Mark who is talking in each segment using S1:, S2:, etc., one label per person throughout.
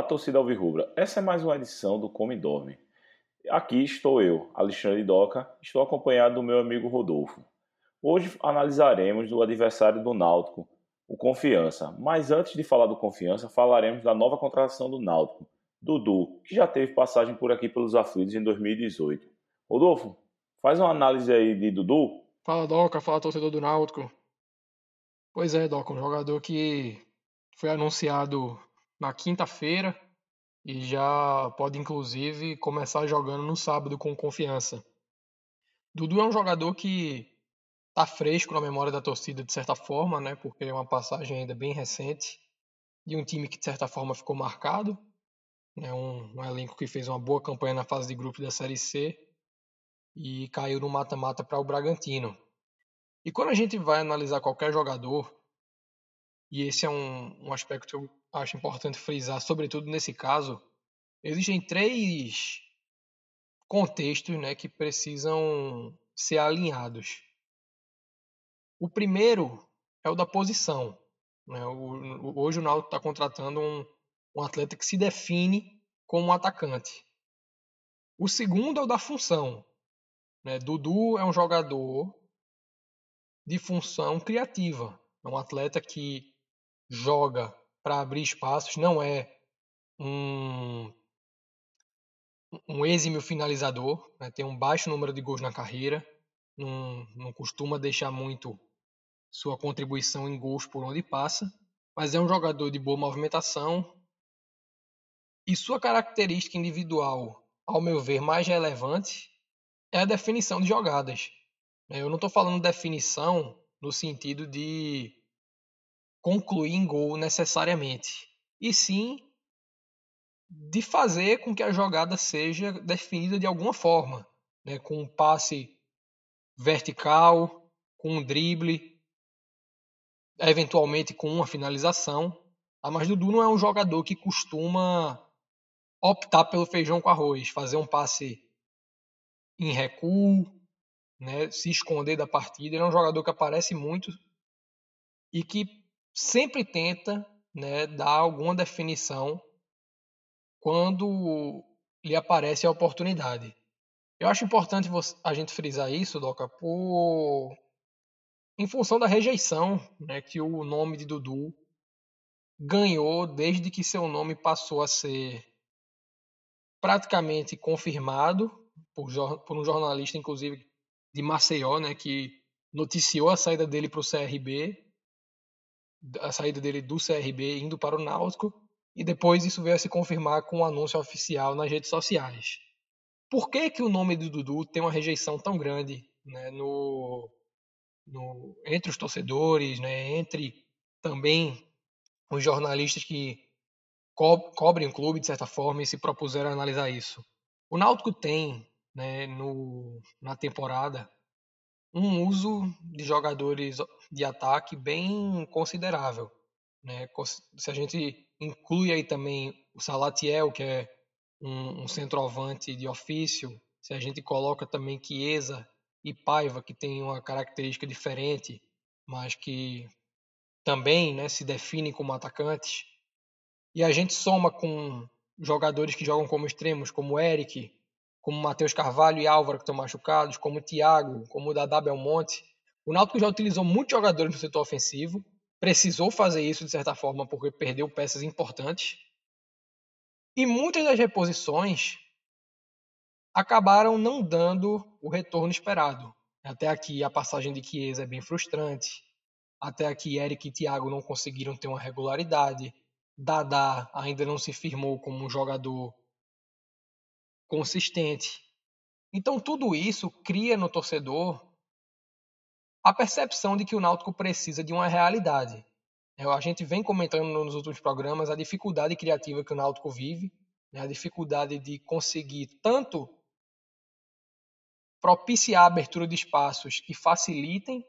S1: Olá, torcida Alvirrubra. Essa é mais uma edição do Come e Dorme. Aqui estou eu, Alexandre Doca, estou acompanhado do meu amigo Rodolfo. Hoje analisaremos o adversário do Náutico, o Confiança. Mas antes de falar do Confiança, falaremos da nova contratação do Náutico, Dudu, que já teve passagem por aqui pelos aflitos em 2018. Rodolfo, faz uma análise aí de Dudu.
S2: Fala Doca, fala torcedor do Náutico. Pois é, Doca, um jogador que foi anunciado na quinta-feira e já pode inclusive começar jogando no sábado com confiança. Dudu é um jogador que tá fresco na memória da torcida de certa forma, né? Porque é uma passagem ainda bem recente de um time que de certa forma ficou marcado, né? Um, um elenco que fez uma boa campanha na fase de grupos da Série C e caiu no mata-mata para o Bragantino. E quando a gente vai analisar qualquer jogador, e esse é um, um aspecto que eu acho importante frisar, sobretudo nesse caso, existem três contextos né, que precisam ser alinhados. O primeiro é o da posição. Né? O, hoje o Náutico está contratando um, um atleta que se define como um atacante. O segundo é o da função. Né? Dudu é um jogador de função criativa. É um atleta que joga para abrir espaços, não é um, um exímio finalizador, né? tem um baixo número de gols na carreira, não, não costuma deixar muito sua contribuição em gols por onde passa, mas é um jogador de boa movimentação e sua característica individual, ao meu ver, mais relevante é a definição de jogadas. Eu não estou falando definição no sentido de concluir em gol necessariamente, e sim de fazer com que a jogada seja definida de alguma forma, né? com um passe vertical, com um drible, eventualmente com uma finalização. Ah, mas Dudu não é um jogador que costuma optar pelo feijão com arroz, fazer um passe em recuo, né, se esconder da partida. Ele é um jogador que aparece muito e que sempre tenta né, dar alguma definição quando lhe aparece a oportunidade. Eu acho importante a gente frisar isso, Doca, por... em função da rejeição né, que o nome de Dudu ganhou desde que seu nome passou a ser praticamente confirmado por, por um jornalista, inclusive de Maceió, né, que noticiou a saída dele para o CRB a saída dele do CRB indo para o Náutico e depois isso veio a se confirmar com um anúncio oficial nas redes sociais. Por que, que o nome do Dudu tem uma rejeição tão grande né, no, no, entre os torcedores, né, entre também os jornalistas que co cobrem o clube de certa forma e se propuseram a analisar isso? O Náutico tem né, no, na temporada um uso de jogadores de ataque bem considerável. Né? Se a gente inclui aí também o Salatiel, que é um, um centroavante de ofício, se a gente coloca também Chiesa e Paiva, que tem uma característica diferente, mas que também né, se definem como atacantes, e a gente soma com jogadores que jogam como extremos, como Eric, como Matheus Carvalho e Álvaro, que estão machucados, como Thiago, como Dadá Belmonte. O Náutico já utilizou muitos jogadores no setor ofensivo, precisou fazer isso de certa forma porque perdeu peças importantes. E muitas das reposições acabaram não dando o retorno esperado. Até aqui a passagem de Chiesa é bem frustrante. Até aqui Eric e Thiago não conseguiram ter uma regularidade. Dadá ainda não se firmou como um jogador consistente. Então tudo isso cria no torcedor a percepção de que o Náutico precisa de uma realidade. É, a gente vem comentando nos últimos programas a dificuldade criativa que o Náutico vive, né, a dificuldade de conseguir tanto propiciar a abertura de espaços que facilitem,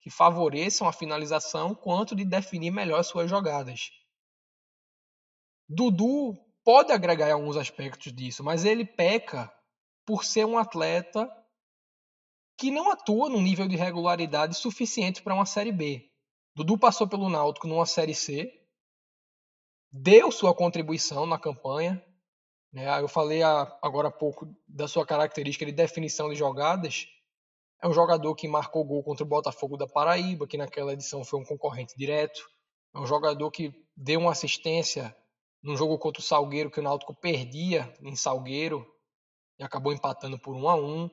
S2: que favoreçam a finalização, quanto de definir melhor suas jogadas. Dudu pode agregar alguns aspectos disso, mas ele peca por ser um atleta que não atua num nível de regularidade suficiente para uma Série B. Dudu passou pelo Náutico numa Série C, deu sua contribuição na campanha. Né? Eu falei agora há pouco da sua característica de definição de jogadas. É um jogador que marcou gol contra o Botafogo da Paraíba, que naquela edição foi um concorrente direto. É um jogador que deu uma assistência num jogo contra o Salgueiro, que o Náutico perdia em Salgueiro e acabou empatando por 1 a 1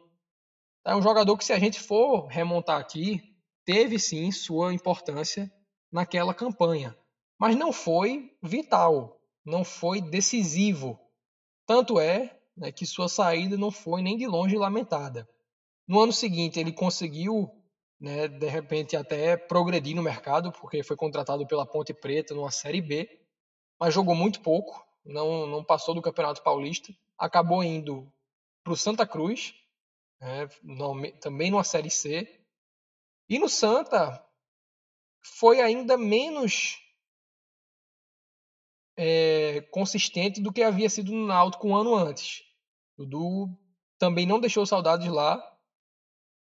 S2: É um jogador que, se a gente for remontar aqui, teve sim sua importância naquela campanha, mas não foi vital, não foi decisivo. Tanto é né, que sua saída não foi nem de longe lamentada. No ano seguinte, ele conseguiu, né, de repente, até progredir no mercado, porque foi contratado pela Ponte Preta numa Série B, mas jogou muito pouco, não, não passou do Campeonato Paulista, acabou indo para o Santa Cruz, né, também numa Série C, e no Santa foi ainda menos é, consistente do que havia sido no Náutico um ano antes. Dudu também não deixou saudades lá,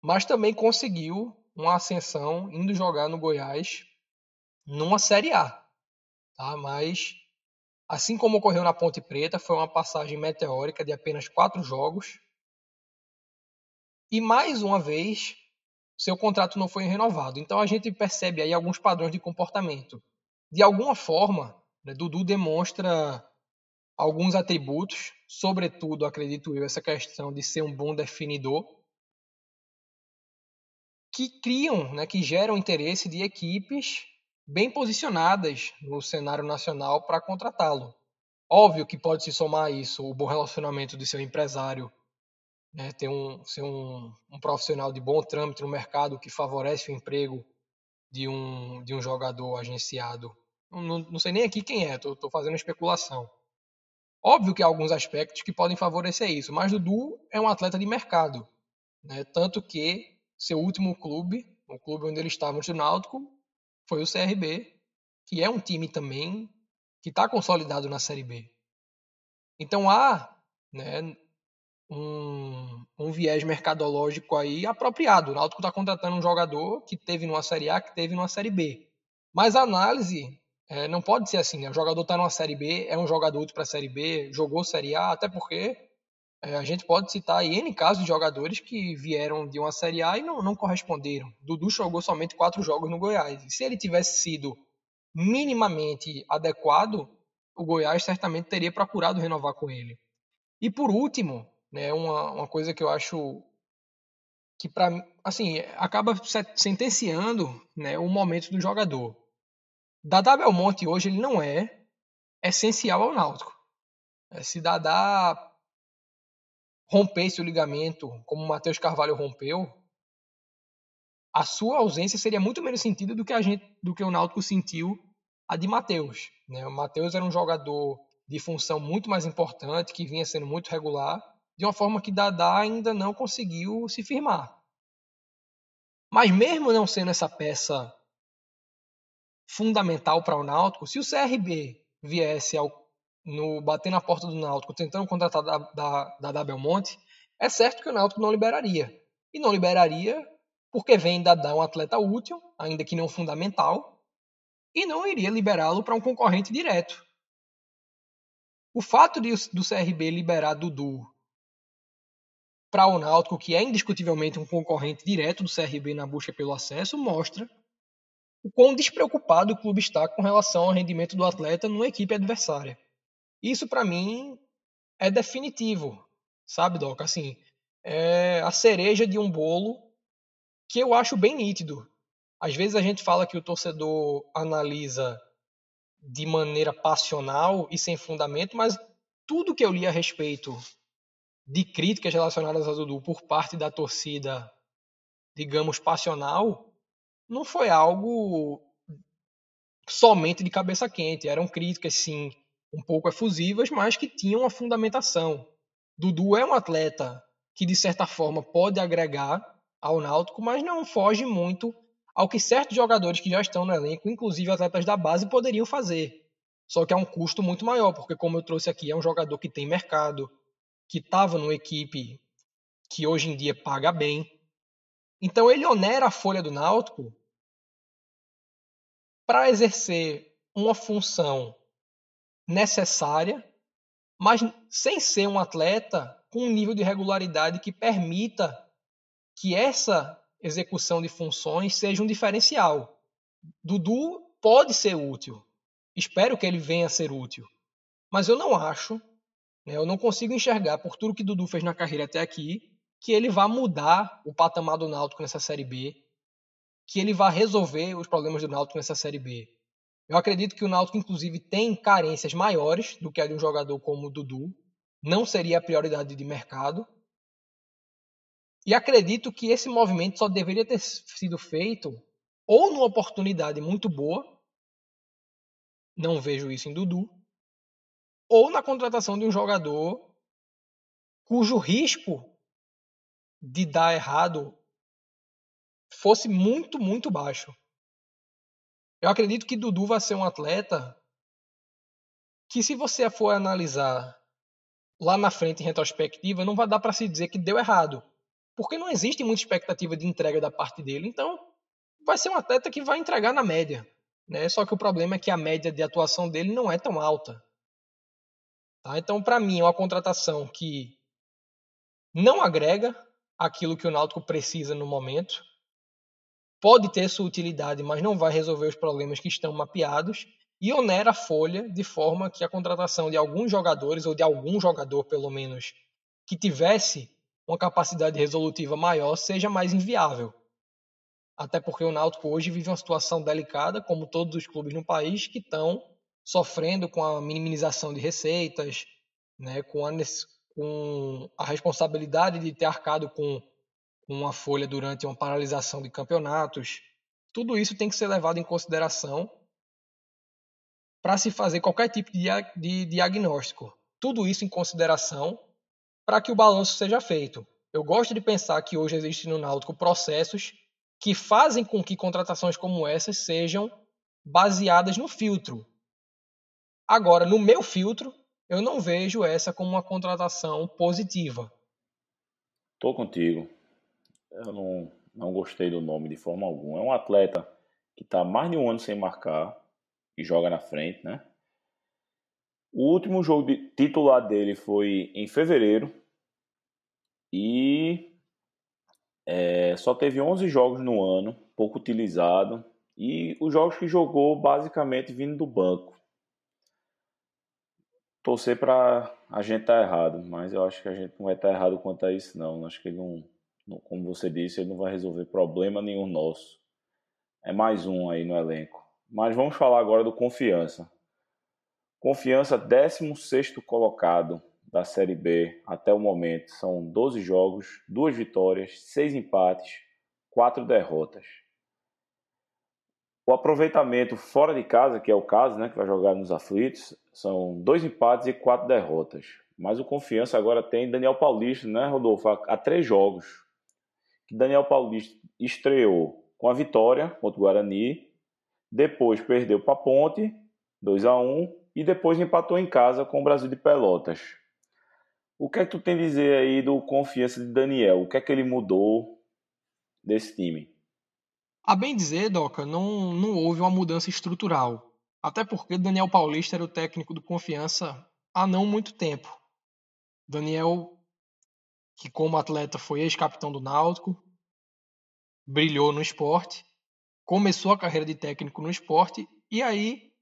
S2: mas também conseguiu uma ascensão indo jogar no Goiás numa Série A. Tá? Mas, assim como ocorreu na Ponte Preta, foi uma passagem meteórica de apenas quatro jogos. E mais uma vez, seu contrato não foi renovado. Então a gente percebe aí alguns padrões de comportamento. De alguma forma, né, Dudu demonstra alguns atributos, sobretudo, acredito eu, essa questão de ser um bom definidor, que criam, né, que geram interesse de equipes bem posicionadas no cenário nacional para contratá-lo. Óbvio que pode se somar a isso o bom relacionamento de seu empresário né, ter um, ser um, um, profissional de bom trâmite no mercado que favorece o emprego de um, de um jogador agenciado. Não, não sei nem aqui quem é, estou fazendo especulação. Óbvio que há alguns aspectos que podem favorecer isso, mas Dudu é um atleta de mercado. Né? Tanto que seu último clube, o clube onde ele estava no Náutico, foi o CRB, que é um time também que está consolidado na Série B. Então há né, um, um viés mercadológico aí apropriado. O Náutico está contratando um jogador que teve numa Série A, que teve numa Série B. Mas a análise é, não pode ser assim, né? O jogador está numa Série B, é um jogador para a Série B, jogou Série A, até porque é, a gente pode citar aí N casos de jogadores que vieram de uma Série A e não, não corresponderam. Dudu jogou somente quatro jogos no Goiás. E se ele tivesse sido minimamente adequado, o Goiás certamente teria procurado renovar com ele. E por último, né? Uma, uma coisa que eu acho que para assim acaba sentenciando né, o momento do jogador. Dadá Belmonte hoje ele não é essencial ao Náutico. É, se Dadá rompesse o ligamento, como o Matheus Carvalho rompeu, a sua ausência seria muito menos sentida do que a gente, do que o Náutico sentiu a de Matheus. Né? O Matheus era um jogador de função muito mais importante, que vinha sendo muito regular, de uma forma que Dadá ainda não conseguiu se firmar. Mas mesmo não sendo essa peça fundamental para o Náutico, se o CRB viesse ao, no bater na porta do Náutico tentando contratar da, da, da Belmonte, é certo que o Náutico não liberaria. E não liberaria porque vem Dadá um atleta útil, ainda que não fundamental, e não iria liberá-lo para um concorrente direto. O fato de, do CRB liberar Dudu para o Náutico, que é indiscutivelmente um concorrente direto do CRB na busca pelo acesso, mostra o quão despreocupado o clube está com relação ao rendimento do atleta numa equipe adversária. Isso, para mim, é definitivo, sabe, Doc? Assim, é a cereja de um bolo que eu acho bem nítido. Às vezes a gente fala que o torcedor analisa de maneira passional e sem fundamento, mas tudo que eu li a respeito de críticas relacionadas a Dudu por parte da torcida, digamos, passional, não foi algo somente de cabeça quente. Eram críticas, sim, um pouco efusivas, mas que tinham uma fundamentação. Dudu é um atleta que, de certa forma, pode agregar ao Náutico, mas não foge muito ao que certos jogadores que já estão no elenco, inclusive atletas da base, poderiam fazer. Só que é um custo muito maior, porque, como eu trouxe aqui, é um jogador que tem mercado, que estava numa equipe que hoje em dia paga bem. Então ele onera a folha do Náutico para exercer uma função necessária, mas sem ser um atleta com um nível de regularidade que permita que essa execução de funções seja um diferencial. Dudu pode ser útil. Espero que ele venha a ser útil. Mas eu não acho, eu não consigo enxergar, por tudo que Dudu fez na carreira até aqui, que ele vá mudar o patamar do Náutico nessa Série B, que ele vá resolver os problemas do Náutico nessa Série B. Eu acredito que o Náutico, inclusive, tem carências maiores do que a de um jogador como o Dudu. Não seria a prioridade de mercado. E acredito que esse movimento só deveria ter sido feito ou numa oportunidade muito boa, não vejo isso em Dudu, ou na contratação de um jogador cujo risco de dar errado fosse muito, muito baixo. Eu acredito que Dudu vai ser um atleta que, se você for analisar lá na frente em retrospectiva, não vai dar para se dizer que deu errado. Porque não existe muita expectativa de entrega da parte dele. Então, vai ser um atleta que vai entregar na média. Né? Só que o problema é que a média de atuação dele não é tão alta. Tá? Então, para mim, é uma contratação que não agrega aquilo que o Náutico precisa no momento. Pode ter sua utilidade, mas não vai resolver os problemas que estão mapeados e onera a folha de forma que a contratação de alguns jogadores ou de algum jogador pelo menos que tivesse uma capacidade resolutiva maior seja mais inviável. Até porque o Náutico hoje vive uma situação delicada, como todos os clubes no país que estão sofrendo com a minimização de receitas, né, com, a, com a responsabilidade de ter arcado com uma folha durante uma paralisação de campeonatos. Tudo isso tem que ser levado em consideração para se fazer qualquer tipo de, de diagnóstico. Tudo isso em consideração para que o balanço seja feito. Eu gosto de pensar que hoje existem no Náutico processos que fazem com que contratações como essas sejam baseadas no filtro. Agora, no meu filtro, eu não vejo essa como uma contratação positiva.
S1: Tô contigo. Eu não, não gostei do nome de forma alguma. É um atleta que está mais de um ano sem marcar e joga na frente, né? O último jogo de titular dele foi em fevereiro e é, só teve 11 jogos no ano, pouco utilizado, e os jogos que jogou basicamente vindo do banco. Torcer para a gente estar tá errado, mas eu acho que a gente não vai estar tá errado quanto a isso, não. Acho que ele não, não, como você disse, ele não vai resolver problema nenhum nosso. É mais um aí no elenco. Mas vamos falar agora do Confiança. Confiança, 16 colocado da Série B até o momento são 12 jogos, 2 vitórias, 6 empates, 4 derrotas. O aproveitamento fora de casa, que é o caso, né, que vai jogar nos aflitos, são 2 empates e 4 derrotas. Mas o Confiança agora tem Daniel Paulista, né, Rodolfo, há 3 jogos. Que Daniel Paulista estreou com a vitória contra o Guarani, depois perdeu para a Ponte, 2 a 1 e depois empatou em casa com o Brasil de Pelotas. O que é que tu tem a dizer aí do confiança de Daniel? O que é que ele mudou desse time?
S2: A bem dizer, Doca, não, não houve uma mudança estrutural. Até porque Daniel Paulista era o técnico do confiança há não muito tempo. Daniel, que como atleta foi ex-capitão do Náutico, brilhou no esporte, começou a carreira de técnico no esporte e aí,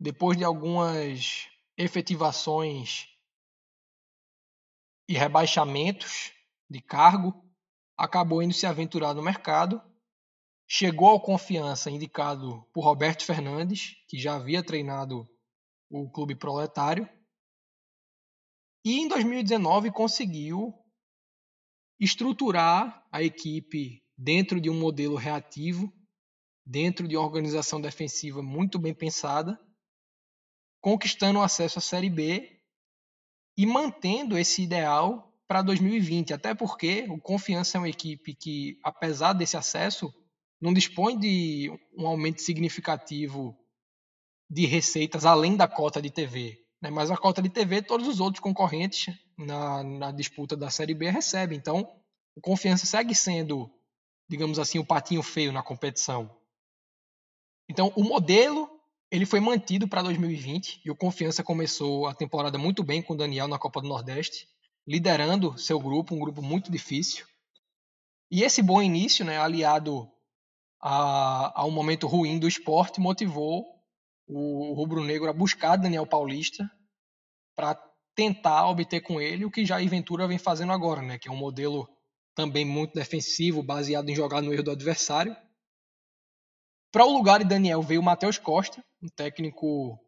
S2: depois de algumas efetivações e rebaixamentos de cargo, acabou indo se aventurar no mercado, chegou ao Confiança indicado por Roberto Fernandes, que já havia treinado o clube proletário, e em 2019 conseguiu estruturar a equipe dentro de um modelo reativo, dentro de uma organização defensiva muito bem pensada, conquistando o acesso à Série B e mantendo esse ideal para 2020, até porque o Confiança é uma equipe que, apesar desse acesso, não dispõe de um aumento significativo de receitas além da cota de TV. Né? Mas a cota de TV, todos os outros concorrentes na, na disputa da Série B recebem. Então, o Confiança segue sendo, digamos assim, o patinho feio na competição. Então, o modelo ele foi mantido para 2020 e o Confiança começou a temporada muito bem com o Daniel na Copa do Nordeste, liderando seu grupo, um grupo muito difícil. E esse bom início, né, aliado a, a um momento ruim do esporte, motivou o rubro-negro a buscar Daniel Paulista para tentar obter com ele o que Jair Ventura vem fazendo agora, né, que é um modelo também muito defensivo, baseado em jogar no erro do adversário. Para o lugar de Daniel veio o Matheus Costa, um técnico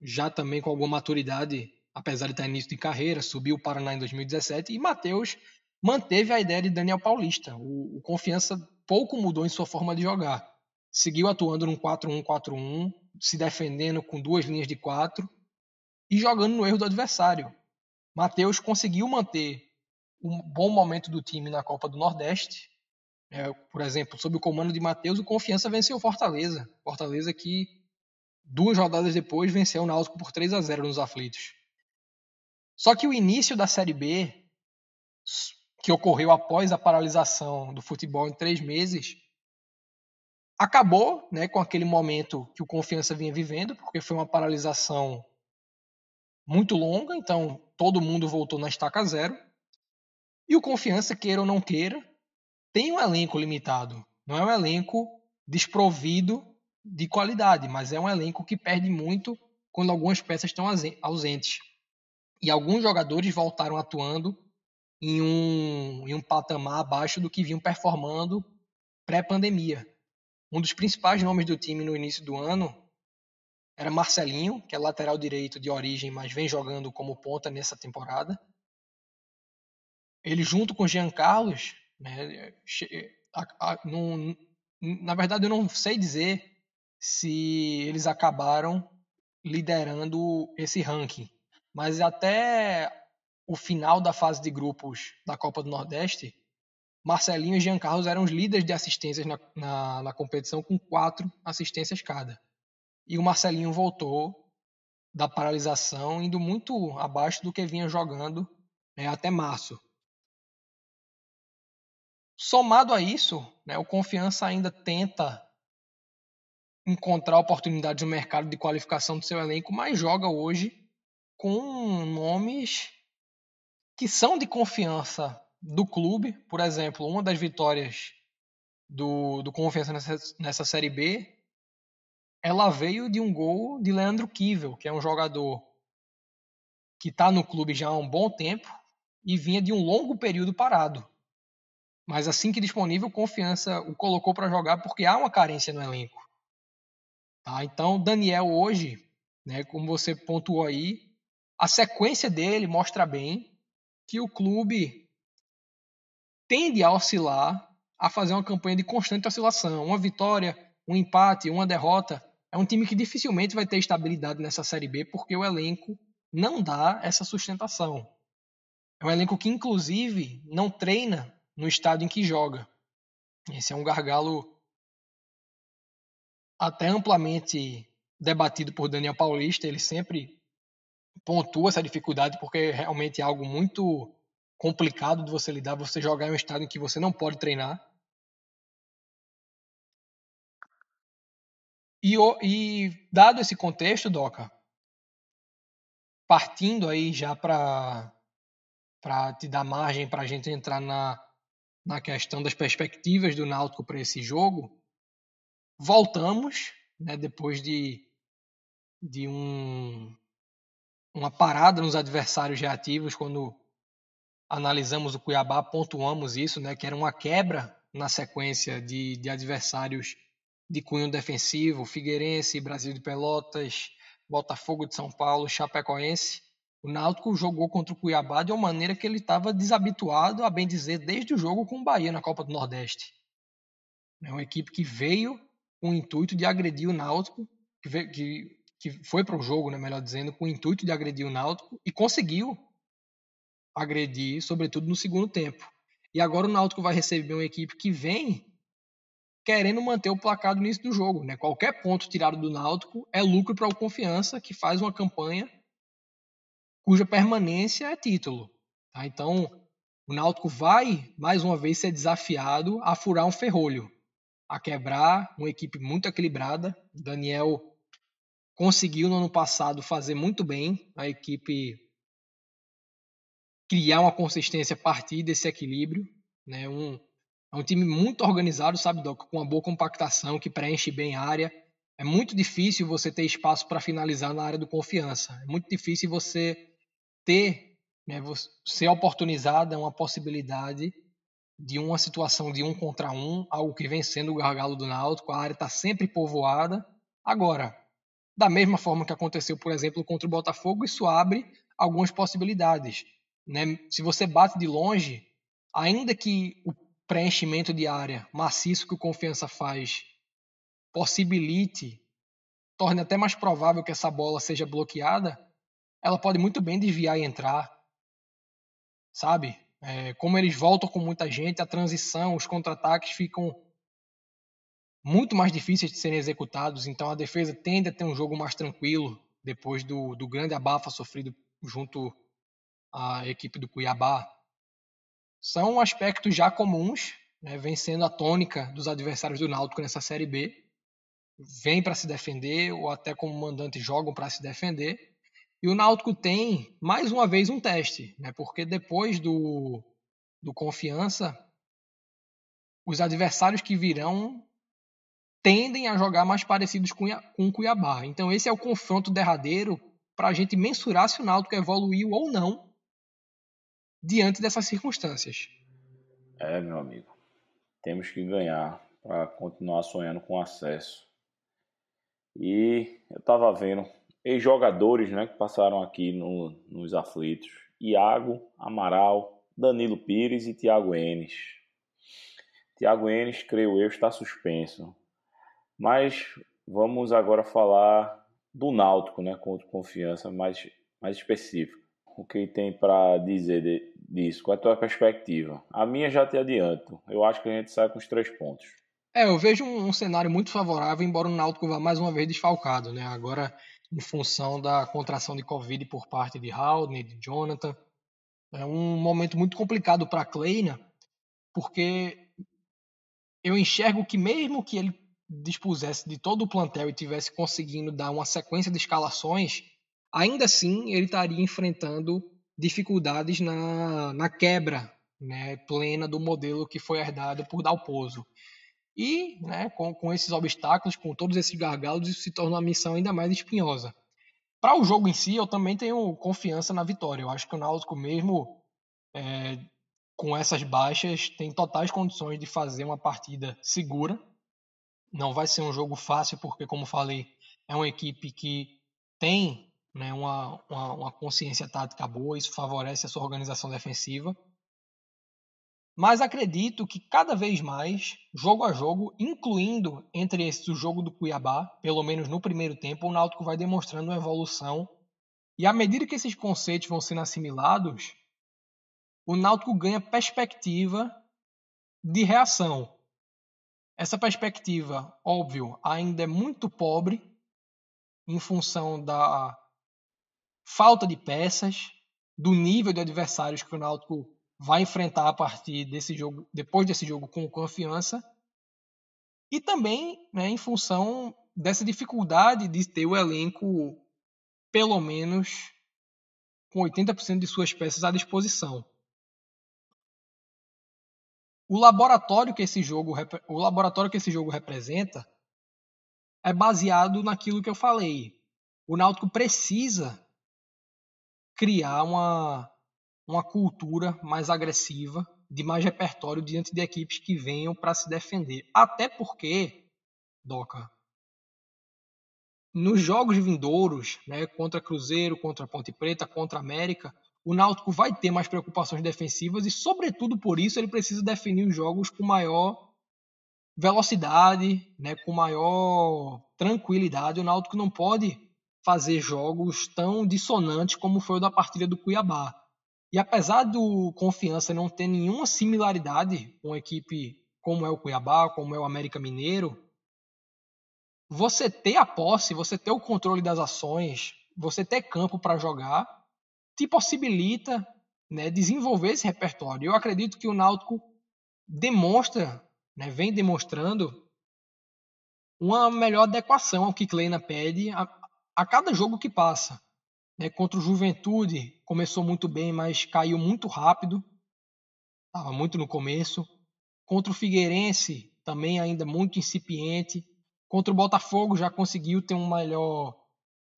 S2: já também com alguma maturidade, apesar de estar início de carreira, subiu o Paraná em 2017 e Matheus manteve a ideia de Daniel Paulista. O, o Confiança pouco mudou em sua forma de jogar. Seguiu atuando num 4-1-4-1, se defendendo com duas linhas de quatro e jogando no erro do adversário. Matheus conseguiu manter um bom momento do time na Copa do Nordeste. É, por exemplo, sob o comando de Matheus, o Confiança venceu o Fortaleza. Fortaleza que duas rodadas depois venceu o Náutico por 3 a 0 nos aflitos. Só que o início da Série B, que ocorreu após a paralisação do futebol em três meses, acabou né, com aquele momento que o Confiança vinha vivendo, porque foi uma paralisação muito longa, então todo mundo voltou na estaca zero. E o Confiança, queira ou não queira, tem um elenco limitado. Não é um elenco desprovido de qualidade, mas é um elenco que perde muito quando algumas peças estão ausentes. E alguns jogadores voltaram atuando em um, em um patamar abaixo do que vinham performando pré-pandemia. Um dos principais nomes do time no início do ano era Marcelinho, que é lateral direito de origem, mas vem jogando como ponta nessa temporada ele junto com Jean Carlos, né, a, a, na verdade eu não sei dizer se eles acabaram liderando esse ranking, mas até o final da fase de grupos da Copa do Nordeste, Marcelinho e Jean Carlos eram os líderes de assistências na, na, na competição com quatro assistências cada. E o Marcelinho voltou da paralisação indo muito abaixo do que vinha jogando né, até março. Somado a isso, né, o Confiança ainda tenta encontrar oportunidades no mercado de qualificação do seu elenco, mas joga hoje com nomes que são de confiança do clube. Por exemplo, uma das vitórias do, do Confiança nessa, nessa Série B, ela veio de um gol de Leandro Kivel, que é um jogador que está no clube já há um bom tempo e vinha de um longo período parado. Mas assim que disponível, confiança o colocou para jogar porque há uma carência no elenco. Tá? Então, Daniel hoje, né, como você pontuou aí, a sequência dele mostra bem que o clube tende a oscilar, a fazer uma campanha de constante oscilação. Uma vitória, um empate, uma derrota. É um time que dificilmente vai ter estabilidade nessa Série B porque o elenco não dá essa sustentação. É um elenco que, inclusive, não treina no estado em que joga. Esse é um gargalo até amplamente debatido por Daniel Paulista. Ele sempre pontua essa dificuldade porque realmente é algo muito complicado de você lidar, você jogar em um estado em que você não pode treinar. E, e dado esse contexto, Doca, partindo aí já para para te dar margem para a gente entrar na, na questão das perspectivas do Náutico para esse jogo, voltamos, né, depois de, de um, uma parada nos adversários reativos, quando analisamos o Cuiabá, pontuamos isso, né, que era uma quebra na sequência de, de adversários de cunho defensivo, Figueirense, Brasil de Pelotas, Botafogo de São Paulo, Chapecoense, o Náutico jogou contra o Cuiabá de uma maneira que ele estava desabituado, a bem dizer, desde o jogo com o Bahia na Copa do Nordeste. É uma equipe que veio com o intuito de agredir o Náutico, que, veio, que, que foi para o jogo, né, melhor dizendo, com o intuito de agredir o Náutico e conseguiu agredir, sobretudo no segundo tempo. E agora o Náutico vai receber uma equipe que vem querendo manter o placar do início do jogo. Né? Qualquer ponto tirado do Náutico é lucro para o Confiança, que faz uma campanha cuja permanência é título. Tá? Então, o Náutico vai, mais uma vez, ser desafiado a furar um ferrolho, a quebrar uma equipe muito equilibrada. Daniel conseguiu no ano passado fazer muito bem a equipe criar uma consistência a partir desse equilíbrio, né? Um, é um time muito organizado, sabe, Doc, com uma boa compactação que preenche bem a área. É muito difícil você ter espaço para finalizar na área do confiança. É muito difícil você ter, né, ser oportunizada uma possibilidade de uma situação de um contra um, algo que vem sendo o gargalo do Náutico. A área está sempre povoada. Agora, da mesma forma que aconteceu, por exemplo, contra o Botafogo, isso abre algumas possibilidades. Né? Se você bate de longe, ainda que o preenchimento de área maciço que o Confiança faz possibilite, torne até mais provável que essa bola seja bloqueada, ela pode muito bem desviar e entrar. Sabe? É, como eles voltam com muita gente, a transição, os contra-ataques ficam muito mais difíceis de serem executados, então a defesa tende a ter um jogo mais tranquilo depois do, do grande abafa sofrido junto à equipe do Cuiabá. São aspectos já comuns, né, vem sendo a tônica dos adversários do Náutico nessa Série B. Vem para se defender, ou até como mandante jogam para se defender. E o Náutico tem, mais uma vez, um teste, né, porque depois do, do Confiança, os adversários que virão tendem a jogar mais parecidos com, o Cuiabá. Então esse é o confronto derradeiro para a gente mensurar se o Náutico evoluiu ou não diante dessas circunstâncias.
S1: É, meu amigo. Temos que ganhar para continuar sonhando com acesso. E eu estava vendo ex-jogadores né, que passaram aqui no, nos aflitos. Iago, Amaral, Danilo Pires e Thiago Enes. Thiago Enes, creio eu, está suspenso. Mas vamos agora falar do Náutico, né, contra confiança mais, mais específico. O que tem para dizer de, disso? Qual é a tua perspectiva? A minha já te adianto. Eu acho que a gente sai com os três pontos.
S2: É, eu vejo um, um cenário muito favorável, embora o Náutico vá mais uma vez desfalcado, né? Agora, em função da contração de Covid por parte de Haldane, de Jonathan. É um momento muito complicado para Kleina, porque eu enxergo que mesmo que ele dispusesse de todo o plantel e tivesse conseguindo dar uma sequência de escalações, ainda assim ele estaria enfrentando dificuldades na, na quebra né, plena do modelo que foi herdado por Dalpozo. E né, com, com esses obstáculos, com todos esses gargalos, isso se torna uma missão ainda mais espinhosa. Para o jogo em si, eu também tenho confiança na vitória. Eu acho que o Náutico, mesmo é, com essas baixas, tem totais condições de fazer uma partida segura não vai ser um jogo fácil, porque, como falei, é uma equipe que tem né, uma, uma, uma consciência tática boa, isso favorece a sua organização defensiva. Mas acredito que cada vez mais, jogo a jogo, incluindo entre esses o jogo do Cuiabá, pelo menos no primeiro tempo, o Náutico vai demonstrando uma evolução. E à medida que esses conceitos vão sendo assimilados, o Náutico ganha perspectiva de reação. Essa perspectiva, óbvio, ainda é muito pobre em função da falta de peças, do nível de adversários que o Náutico vai enfrentar a partir desse jogo, depois desse jogo com confiança, e também né, em função dessa dificuldade de ter o elenco pelo menos com 80% de suas peças à disposição. O laboratório que esse jogo, o laboratório que esse jogo representa é baseado naquilo que eu falei. O Náutico precisa criar uma, uma cultura mais agressiva, de mais repertório diante de equipes que venham para se defender. Até porque, Doca, nos jogos vindouros, né, contra Cruzeiro, contra Ponte Preta, contra América, o Náutico vai ter mais preocupações defensivas e, sobretudo por isso, ele precisa definir os jogos com maior velocidade, né, com maior tranquilidade. O Náutico não pode fazer jogos tão dissonantes como foi o da partida do Cuiabá. E apesar do Confiança não ter nenhuma similaridade com a equipe como é o Cuiabá, como é o América Mineiro, você ter a posse, você ter o controle das ações, você ter campo para jogar, te possibilita né, desenvolver esse repertório. Eu acredito que o Náutico demonstra, né, vem demonstrando uma melhor adequação ao que Kleina pede, a cada jogo que passa. Né? Contra o Juventude começou muito bem, mas caiu muito rápido. Estava muito no começo. Contra o Figueirense também ainda muito incipiente. Contra o Botafogo já conseguiu ter um melhor.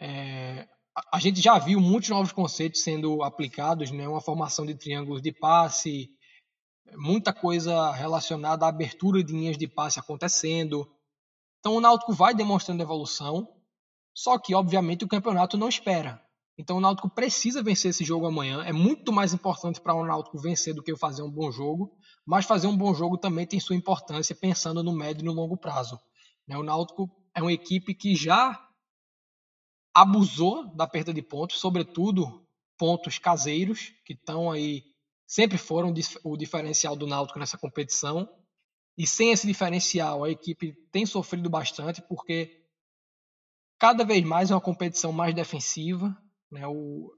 S2: É, a gente já viu muitos novos conceitos sendo aplicados, né? uma formação de triângulos de passe, muita coisa relacionada à abertura de linhas de passe acontecendo. Então o Náutico vai demonstrando evolução, só que obviamente o campeonato não espera. Então o Náutico precisa vencer esse jogo amanhã. É muito mais importante para o Náutico vencer do que fazer um bom jogo, mas fazer um bom jogo também tem sua importância pensando no médio e no longo prazo. Né? O Náutico é uma equipe que já abusou da perda de pontos, sobretudo pontos caseiros, que estão aí, sempre foram o diferencial do Náutico nessa competição. E sem esse diferencial, a equipe tem sofrido bastante, porque cada vez mais é uma competição mais defensiva, né? O,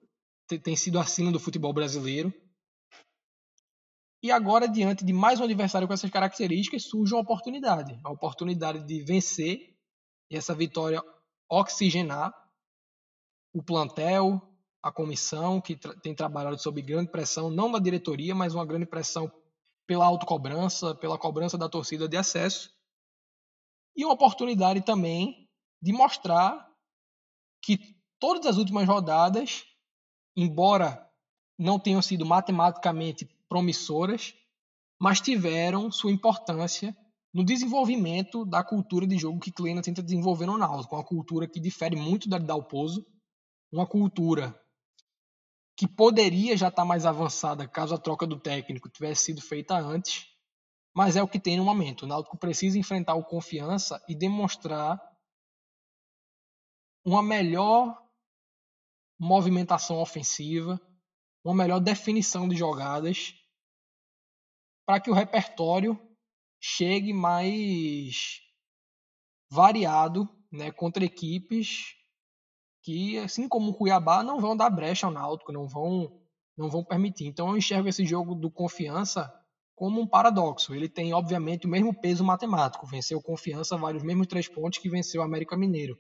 S2: tem sido acima do futebol brasileiro. E agora, diante de mais um adversário com essas características, surge uma oportunidade. A oportunidade de vencer e essa vitória oxigenar o plantel, a comissão, que tra tem trabalhado sob grande pressão, não da diretoria, mas uma grande pressão pela autocobrança, pela cobrança da torcida de acesso. E uma oportunidade também de mostrar que todas as últimas rodadas, embora não tenham sido matematicamente promissoras, mas tiveram sua importância no desenvolvimento da cultura de jogo que Kleina tenta desenvolver no Náutico, uma cultura que difere muito da de Dalpozo, uma cultura que poderia já estar mais avançada caso a troca do técnico tivesse sido feita antes, mas é o que tem no momento. O Náutico precisa enfrentar o confiança e demonstrar uma melhor movimentação ofensiva, uma melhor definição de jogadas, para que o repertório chegue mais variado né, contra equipes que, assim como o Cuiabá, não vão dar brecha ao Náutico, não vão, não vão permitir. Então eu enxergo esse jogo do confiança como um paradoxo. Ele tem, obviamente, o mesmo peso matemático. Venceu confiança, vale os mesmos três pontos que venceu o América Mineiro.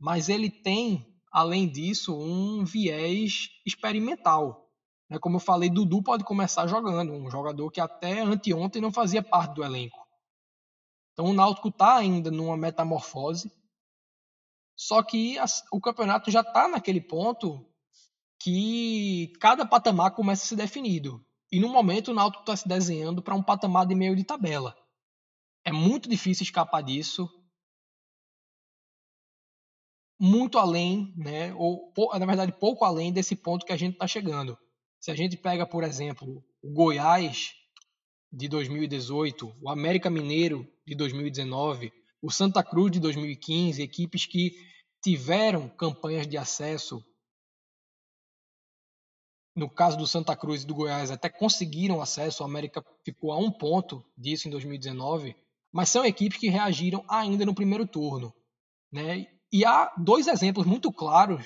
S2: Mas ele tem além disso, um viés experimental. Né? Como eu falei, Dudu pode começar jogando, um jogador que até anteontem não fazia parte do elenco. Então o Náutico está ainda numa metamorfose, só que o campeonato já está naquele ponto que cada patamar começa a ser definido. E no momento o Náutico está se desenhando para um patamar de meio de tabela. É muito difícil escapar disso muito além, né, ou na verdade pouco além desse ponto que a gente está chegando. Se a gente pega, por exemplo, o Goiás de 2018, o América Mineiro de 2019, o Santa Cruz de 2015, equipes que tiveram campanhas de acesso. No caso do Santa Cruz e do Goiás, até conseguiram acesso, o América ficou a um ponto disso em 2019, mas são equipes que reagiram ainda no primeiro turno. Né? E há dois exemplos muito claros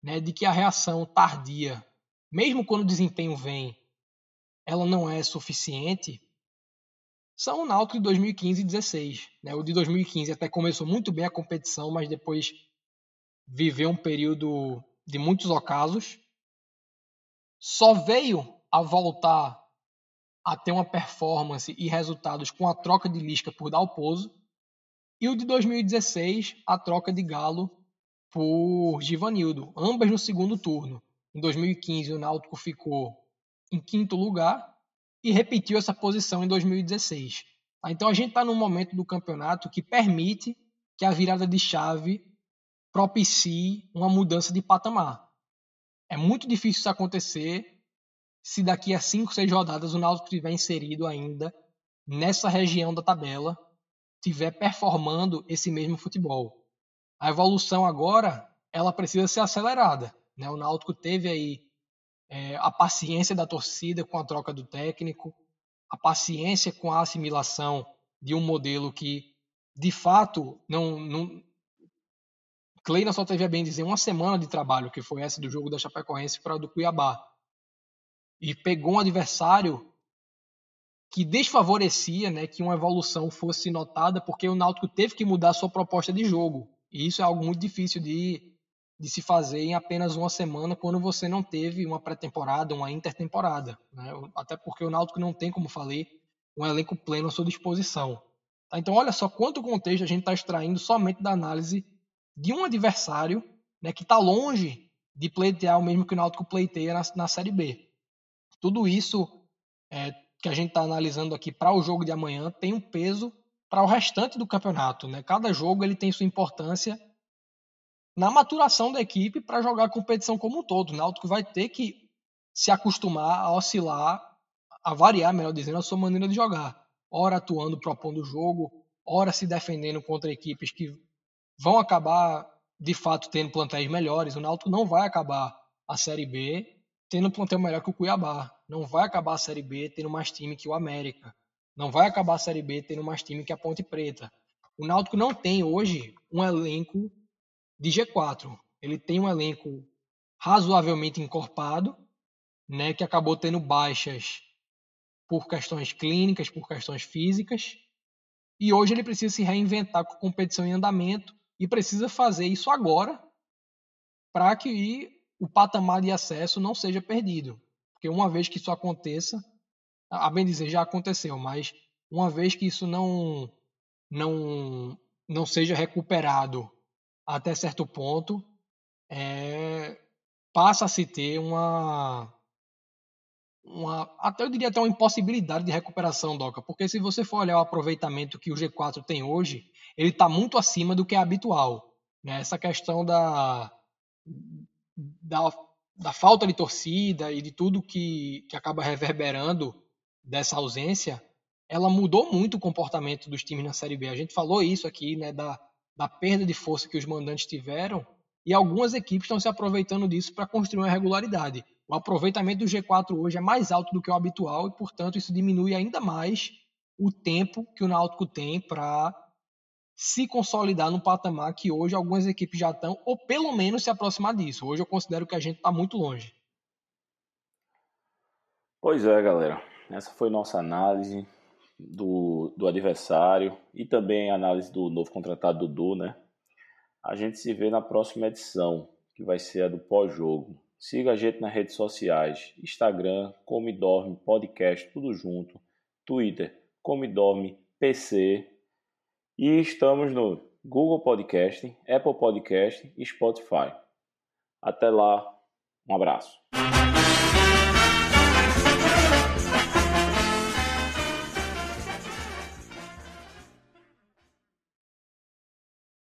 S2: né, de que a reação tardia, mesmo quando o desempenho vem, ela não é suficiente, são o Náutico de 2015 e 2016. Né? O de 2015 até começou muito bem a competição, mas depois viveu um período de muitos ocasos. Só veio a voltar a ter uma performance e resultados com a troca de Lisca por Dalpozo, e o de 2016, a troca de Galo por Givanildo, ambas no segundo turno. Em 2015, o Náutico ficou em quinto lugar e repetiu essa posição em 2016. Tá? Então a gente está num momento do campeonato que permite que a virada de chave propicie uma mudança de patamar. É muito difícil isso acontecer se daqui a cinco, seis rodadas o Náutico estiver inserido ainda nessa região da tabela estiver performando esse mesmo futebol. A evolução agora ela precisa ser acelerada. Né? O Náutico teve aí é, a paciência da torcida com a troca do técnico, a paciência com a assimilação de um modelo que, de fato, não, não Kleina só teve a bem dizer uma semana de trabalho, que foi essa do jogo da Chapecoense para do Cuiabá. E pegou um adversário que desfavorecia né, que uma evolução fosse notada, porque o Náutico teve que mudar sua proposta de jogo. E isso é algo muito difícil de, de se fazer em apenas uma semana quando você não teve uma pré-temporada, uma intertemporada. Né? Até porque o Náutico não tem, como falei, um elenco pleno à sua disposição. Tá? Então, olha só quanto contexto a gente está extraindo somente da análise de um adversário né, que está longe de pleitear o mesmo que o Náutico pleiteia na, na Série B. Tudo isso é, que a gente está analisando aqui para o jogo de amanhã tem um peso para o restante do campeonato. Né? Cada jogo ele tem sua importância na maturação da equipe para jogar a competição como um todo. O Náutico vai ter que se acostumar a oscilar, a variar, melhor dizendo, a sua maneira de jogar. Ora atuando, propondo o jogo, ora se defendendo contra equipes que vão acabar de fato tendo plantéis melhores. O Náutico não vai acabar a Série B tendo um plantel melhor que o Cuiabá. Não vai acabar a Série B tendo mais time que o América. Não vai acabar a Série B tendo mais time que a Ponte Preta. O Náutico não tem hoje um elenco de G4. Ele tem um elenco razoavelmente encorpado, né, que acabou tendo baixas por questões clínicas, por questões físicas. E hoje ele precisa se reinventar com competição em andamento e precisa fazer isso agora para que o patamar de acesso não seja perdido. Porque uma vez que isso aconteça, a bem dizer, já aconteceu, mas uma vez que isso não, não, não seja recuperado até certo ponto, é, passa a se ter uma, uma, até eu diria até uma impossibilidade de recuperação, Doca, porque se você for olhar o aproveitamento que o G4 tem hoje, ele está muito acima do que é habitual. Né? Essa questão da, da, da, falta de torcida e de tudo que, que acaba reverberando dessa ausência, ela mudou muito o comportamento dos times na Série B. A gente falou isso aqui, né, da, da perda de força que os mandantes tiveram, e algumas equipes estão se aproveitando disso para construir uma regularidade. O aproveitamento do G4 hoje é mais alto do que o habitual e, portanto, isso diminui ainda mais o tempo que o Náutico tem para se consolidar no patamar que hoje algumas equipes já estão, ou pelo menos se aproximar disso. Hoje eu considero que a gente está muito longe.
S1: Pois é, galera. Essa foi nossa análise do, do adversário e também análise do novo contratado Dudu, né? A gente se vê na próxima edição, que vai ser a do pós-jogo. Siga a gente nas redes sociais, Instagram, Come Dorme Podcast, tudo junto, Twitter, Come Dorme PC, e estamos no Google Podcast, Apple Podcast e Spotify. Até lá, um abraço.